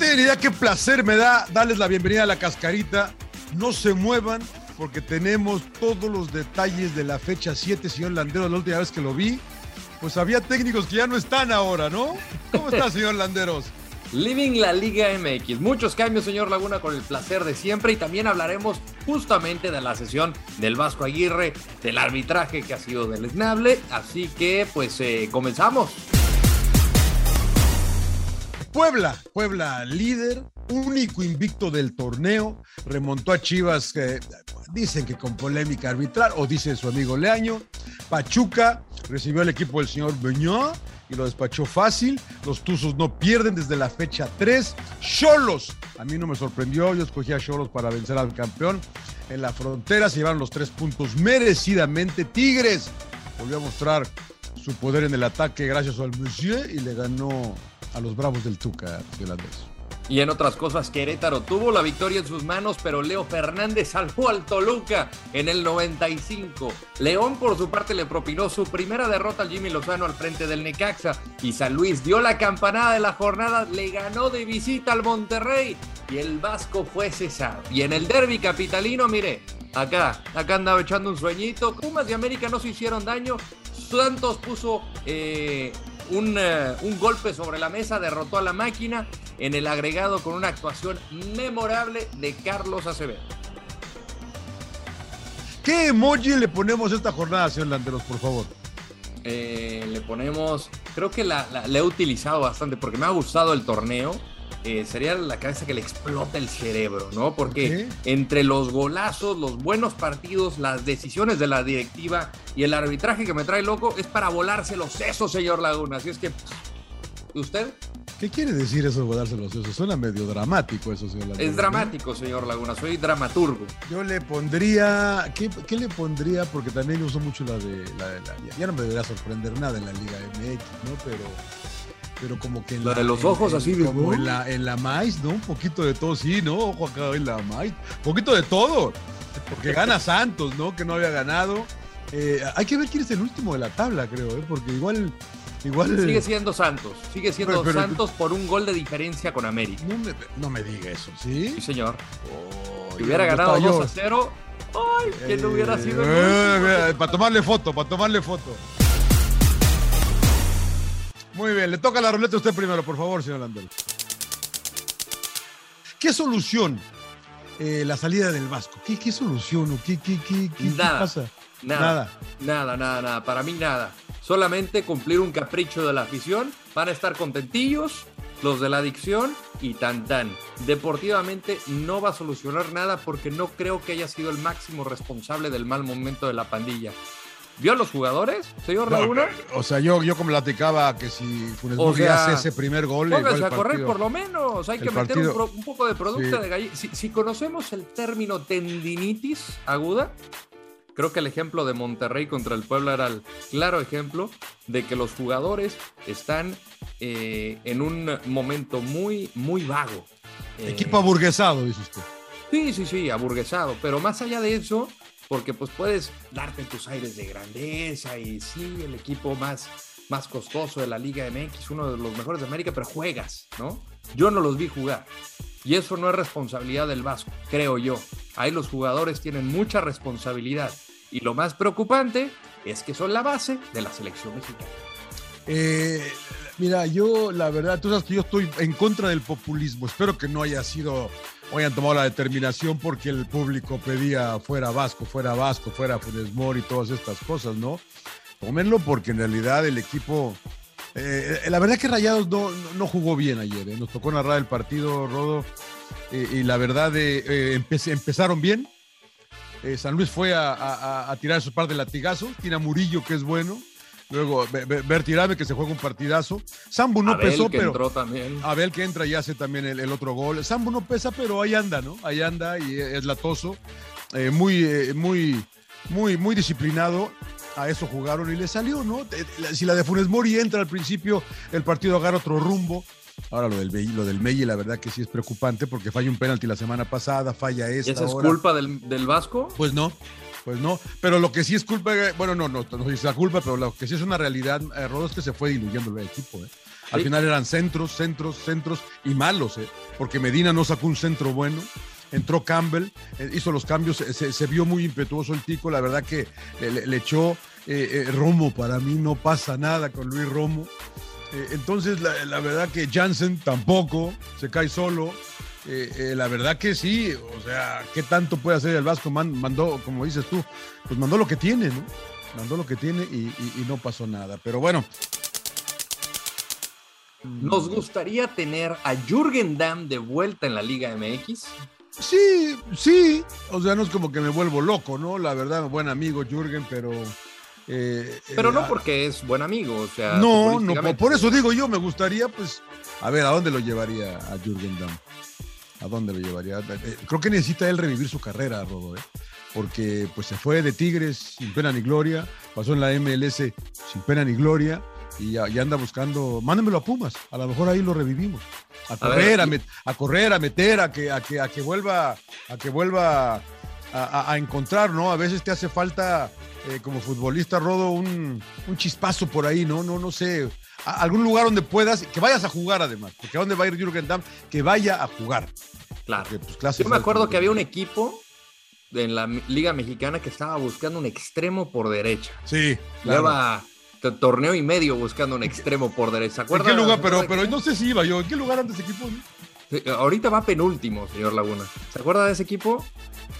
Tienen idea qué placer me da darles la bienvenida a la cascarita. No se muevan porque tenemos todos los detalles de la fecha 7, señor Landero, la última vez que lo vi. Pues había técnicos que ya no están ahora, ¿no? ¿Cómo está, señor Landeros? Living la Liga MX. Muchos cambios, señor Laguna, con el placer de siempre. Y también hablaremos justamente de la sesión del Vasco Aguirre, del arbitraje que ha sido deleznable. Así que, pues, eh, comenzamos. Puebla, Puebla líder, único invicto del torneo, remontó a Chivas, que dicen que con polémica arbitral, o dice su amigo Leaño. Pachuca recibió al equipo del señor Beñó y lo despachó fácil. Los Tuzos no pierden desde la fecha 3. Cholos, a mí no me sorprendió, yo escogí a Cholos para vencer al campeón. En la frontera se llevaron los tres puntos merecidamente. Tigres volvió a mostrar su poder en el ataque gracias al Monsieur y le ganó a los Bravos del Tuca, Andrés. Y en otras cosas, Querétaro tuvo la victoria en sus manos, pero Leo Fernández salvó al Toluca en el 95. León, por su parte, le propinó su primera derrota al Jimmy Lozano al frente del Necaxa. Y San Luis dio la campanada de la jornada, le ganó de visita al Monterrey. Y el Vasco fue cesado. Y en el derby capitalino, mire, acá, acá andaba echando un sueñito. Pumas de América no se hicieron daño. Santos puso eh, un, eh, un, golpe sobre la mesa, derrotó a la máquina en el agregado con una actuación memorable de Carlos Acevedo. ¿Qué emoji le ponemos esta jornada, señor Landeros, por favor? Eh, le ponemos, creo que la, la, he utilizado bastante porque me ha gustado el torneo. Eh, sería la cabeza que le explota el cerebro, ¿no? Porque entre los golazos, los buenos partidos, las decisiones de la directiva y el arbitraje que me trae loco es para volarse los sesos, señor Laguna. Así es que, ¿usted? ¿Qué quiere decir eso de volarse los sesos? Suena medio dramático eso, señor Laguna. Es dramático, señor Laguna. Soy dramaturgo. Yo le pondría. ¿Qué, qué le pondría? Porque también uso mucho la de, la de la. Ya no me debería sorprender nada en la Liga MX, ¿no? Pero pero como que en la, de los ojos así de como en la en la maíz, ¿no? Un poquito de todo, sí, ¿no? Ojo acá en la maíz, un poquito de todo, porque gana Santos, ¿no? Que no había ganado. Eh, hay que ver quién es el último de la tabla, creo, ¿eh? porque igual Igual... Sigue siendo Santos, sigue siendo Santos por un gol de diferencia con América. No me, no me diga eso, ¿sí? Sí, señor. si hubiera ganado 2 a 0, ¡ay! Que no hubiera sido. Eh, para tomarle foto, para tomarle foto. Muy bien, le toca la ruleta a usted primero, por favor, señor Landel. ¿Qué solución eh, la salida del Vasco? ¿Qué, qué solución o qué, qué, qué, qué pasa? Nada, nada, nada, nada, para mí nada. Solamente cumplir un capricho de la afición, van a estar contentillos los de la adicción y tan tan. Deportivamente no va a solucionar nada porque no creo que haya sido el máximo responsable del mal momento de la pandilla. ¿Vio a los jugadores, señor Laguna? o sea, yo, yo como platicaba que si Funes Mori hace ese primer gol. Póngase a correr por lo menos. Hay que meter un, poco de producto de gallina. Si, conocemos el término tendinitis aguda, creo que el ejemplo de Monterrey contra el Puebla era el claro ejemplo de que los jugadores están eh, en un momento muy, muy vago. Equipo aburguesado, dice usted. Sí, sí, sí, aburguesado. Pero más allá de eso, porque pues puedes darte tus aires de grandeza y sí, el equipo más, más costoso de la Liga MX, uno de los mejores de América, pero juegas, ¿no? Yo no los vi jugar. Y eso no es responsabilidad del Vasco, creo yo. Ahí los jugadores tienen mucha responsabilidad. Y lo más preocupante es que son la base de la selección mexicana. Eh, mira, yo la verdad, tú sabes que yo estoy en contra del populismo. Espero que no haya sido hoy han tomado la determinación porque el público pedía fuera Vasco, fuera Vasco, fuera Funes Mori y todas estas cosas, ¿no? Tómenlo porque en realidad el equipo... Eh, la verdad que Rayados no, no jugó bien ayer, ¿eh? nos tocó narrar el partido, Rodo, eh, y la verdad de, empezaron bien. San Luis fue a, tirar su par de latigazos, tiene a Murillo que es bueno, Luego Bertirame que se juega un partidazo. Sambu no Abel, pesó, que pero. entró también. Abel que entra y hace también el, el, otro gol. Sambu no pesa, pero ahí anda, ¿no? Ahí anda y es latoso. Eh, muy, eh, muy, muy, muy disciplinado. A eso jugaron y le salió, ¿no? Si la de Funes Mori entra al principio, el partido agarra otro rumbo. Ahora lo del, lo del Meyi, la verdad que sí es preocupante porque falla un penalti la semana pasada, falla esta. ¿Y esa es culpa del, del, Vasco? Pues no, pues no. Pero lo que sí es culpa, bueno, no, no, no es la culpa, pero lo que sí es una realidad, eh, Rodo, es que se fue diluyendo el equipo. ¿eh? Al sí. final eran centros, centros, centros y malos, ¿eh? porque Medina no sacó un centro bueno. Entró Campbell, eh, hizo los cambios, se, se, vio muy impetuoso el tico, la verdad que le, le echó eh, Romo, para mí no pasa nada con Luis Romo. Eh, entonces, la, la, verdad que Jansen tampoco se cae solo. Eh, eh, la verdad que sí, o sea, ¿qué tanto puede hacer el Vasco? Man, mandó, como dices tú, pues mandó lo que tiene, ¿no? Mandó lo que tiene y, y, y no pasó nada. Pero bueno. ¿Nos gustaría tener a Jürgen Damm de vuelta en la Liga MX? Sí, sí. O sea, no es como que me vuelvo loco, ¿no? La verdad, buen amigo Jürgen, pero. Eh, pero no porque es buen amigo, o sea. No, no, por eso digo yo, me gustaría, pues, a ver, ¿a dónde lo llevaría a Jürgen Damm? ¿A dónde lo llevaría? Eh, creo que necesita él revivir su carrera, Rodo, ¿eh? porque pues se fue de Tigres sin pena ni gloria, pasó en la MLS sin pena ni gloria y ya, ya anda buscando, mándemelo a Pumas, a lo mejor ahí lo revivimos. A correr, a, ver, a, a, correr, a meter, a que, a que, a que vuelva, a que vuelva a, a encontrar, ¿no? A veces te hace falta eh, como futbolista, Rodo, un, un, chispazo por ahí, ¿no? No, no sé. A, algún lugar donde puedas, que vayas a jugar además, porque a dónde va a ir Jürgen Damm, que vaya a jugar. Claro. Porque, pues, Yo me acuerdo que había un equipo en la Liga Mexicana que estaba buscando un extremo por derecha. Sí. Claro. Lleva torneo y medio buscando un extremo por derecha. ¿En qué lugar? Pero, pero no sé si iba yo. ¿En qué lugar antes equipo? Ahorita va penúltimo, señor Laguna. ¿Se acuerda de ese equipo?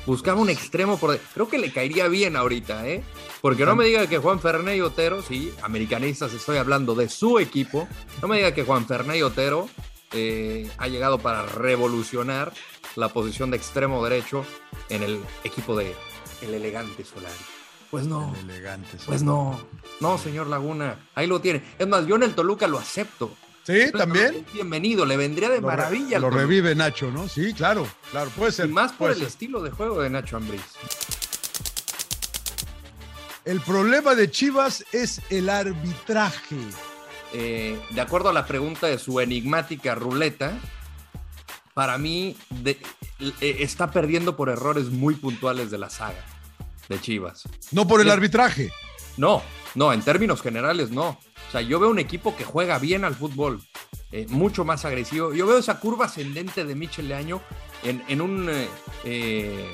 Buscaba un extremo por. Creo que le caería bien ahorita, ¿eh? Porque no me diga que Juan Fernández Otero, sí, americanistas, estoy hablando de su equipo. No me diga que Juan Fernández Otero eh, ha llegado para revolucionar la posición de extremo derecho en el equipo de el elegante Solari. Pues no. El elegante Solari. Pues no. No, señor Laguna. Ahí lo tiene. Es más, yo en el Toluca lo acepto. Sí, también. Bienvenido, le vendría de lo maravilla. Lo revive Nacho, ¿no? Sí, claro, claro, puede ser. Y más por el ser. estilo de juego de Nacho Ambriz. El problema de Chivas es el arbitraje. Eh, de acuerdo a la pregunta de su enigmática ruleta, para mí de, eh, está perdiendo por errores muy puntuales de la saga de Chivas. No por el arbitraje. No, no, en términos generales no. O sea, yo veo un equipo que juega bien al fútbol, eh, mucho más agresivo. Yo veo esa curva ascendente de Michel Leaño en, en un... Eh,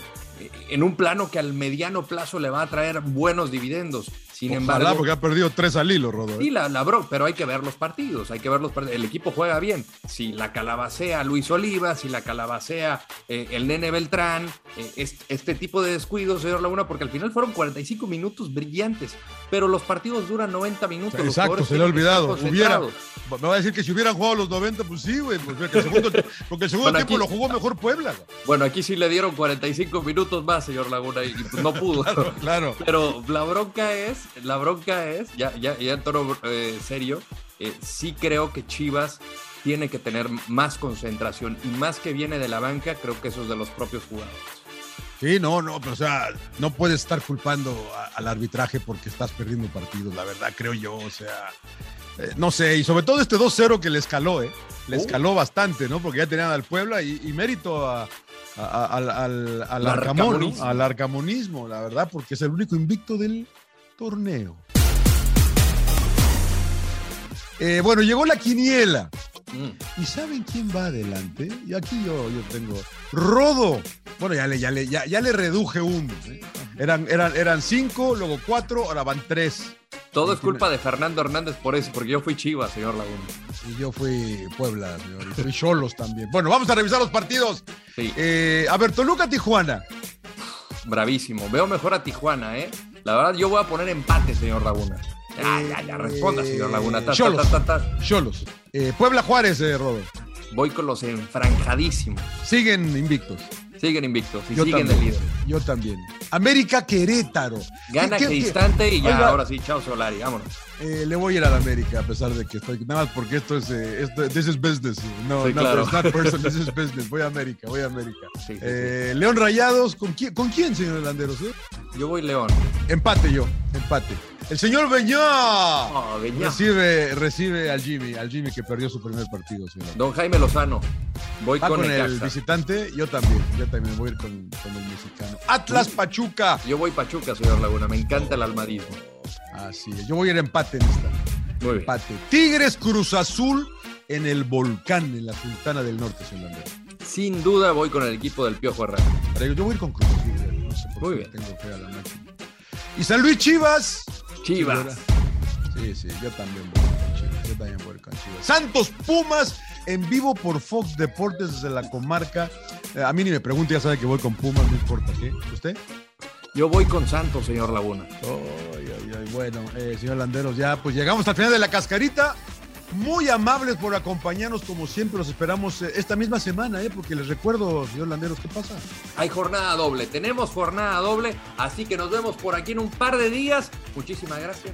en un plano que al mediano plazo le va a traer buenos dividendos. Sin Ojalá, embargo, porque ha perdido tres al hilo, Rodo. ¿eh? Sí, la, la bro, pero hay que ver los partidos, hay que ver los partidos. El equipo juega bien. Si la calabacea Luis Oliva, si la calabacea eh, el Nene Beltrán, eh, este, este, tipo de descuidos, señor Laguna, porque al final fueron 45 minutos brillantes, pero los partidos duran 90 minutos. Exacto, se le ha olvidado. Hubiera, me va a decir que si hubieran jugado los 90, pues sí, güey, porque el segundo, porque el segundo bueno, tiempo aquí, lo jugó mejor Puebla. Bueno, aquí sí le dieron 45 minutos más, señor Laguna, y pues no pudo. claro, claro. Pero la bronca es, la bronca es, ya, ya, ya en tono eh, serio, eh, sí creo que Chivas tiene que tener más concentración y más que viene de la banca, creo que eso es de los propios jugadores. Sí, no, no, pero o sea, no puedes estar culpando a, al arbitraje porque estás perdiendo partidos, la verdad, creo yo, o sea, eh, no sé, y sobre todo este 2-0 que le escaló, ¿eh? Le uh. escaló bastante, ¿no? Porque ya tenían al Puebla y, y mérito a, a, al, al, al arcamón, al arcamonismo, la verdad, porque es el único invicto del torneo. Eh, bueno, llegó la quiniela. Mm. ¿Y saben quién va adelante? Y aquí yo, yo tengo Rodo. Bueno, ya le, ya le, ya, ya le reduje uno. ¿eh? Eran, eran, eran cinco, luego cuatro, ahora van tres. Todo es culpa de Fernando Hernández por eso, porque yo fui Chivas, señor Laguna. Y yo fui Puebla, señor. Y fui Cholos también. Bueno, vamos a revisar los partidos. Sí. Eh, a ver, Toluca, Tijuana. Bravísimo. Veo mejor a Tijuana, ¿eh? La verdad, yo voy a poner empate, señor Laguna. Ya, ya, ya, responda, señor Laguna. Ta, Cholos. Ta, ta, Cholos. Eh, Puebla Juárez, eh, Robert. Voy con los enfranjadísimos. Siguen invictos. Siguen invictos y Yo siguen también. de líder. Yo también. América Querétaro. Gana ¿Qué- qué- qué? Cristante y ya, Oiga, ahora sí, chao Solari, vámonos. eh, le voy a ir a la América a pesar de que estoy. Nada más porque esto es. eh, esto, this is business. No, Sí, no, claro. it's not personal, this is business. Voy a América, voy a América. Sí, sí, sí. Eh, León Rayados, ¿con quién, ¿con quién, señor Landeros? eh? Yo voy León. Empate yo, empate. El señor Beñá Oh, Beñá. recibe, recibe al Jimmy, al Jimmy que perdió su primer partido, señor. Don Jaime Lozano. Voy Va con, con el visitante, yo también, yo también voy a ir con, con el mexicano. Atlas Pachuca. Yo voy Pachuca, señor Laguna. Me encanta el almadismo. Así es, yo voy a ir empate en esta. Muy bien. Empate. Tigres Cruz Azul en el volcán, en la Sultana del Norte, señor Landero. Sin duda voy con el equipo del Piojo Herrera. Yo voy a ir con Cruz Azul, no sé por Muy qué bien. tengo fe a la máquina. Y San Luis Chivas. Chivas. Sí, sí, yo también voy con Chivas. Yo también voy con Chivas. Santos Pumas en vivo por Fox Deportes desde la comarca. Eh, a mí ni me pregunte, ya sabe que voy con Pumas, no importa qué. ¿Usted? Yo voy con Santos, señor Laguna. Ay, ay, ay, bueno, eh, señor Landeros, ya pues llegamos al final de la cascarita. Muy amables por acompañarnos, como siempre, los esperamos eh, esta misma semana, eh, porque les recuerdo, señor Landeros, ¿qué pasa? Hay jornada doble, tenemos jornada doble, así que nos vemos por aquí en un par de días. Muchísimas gracias.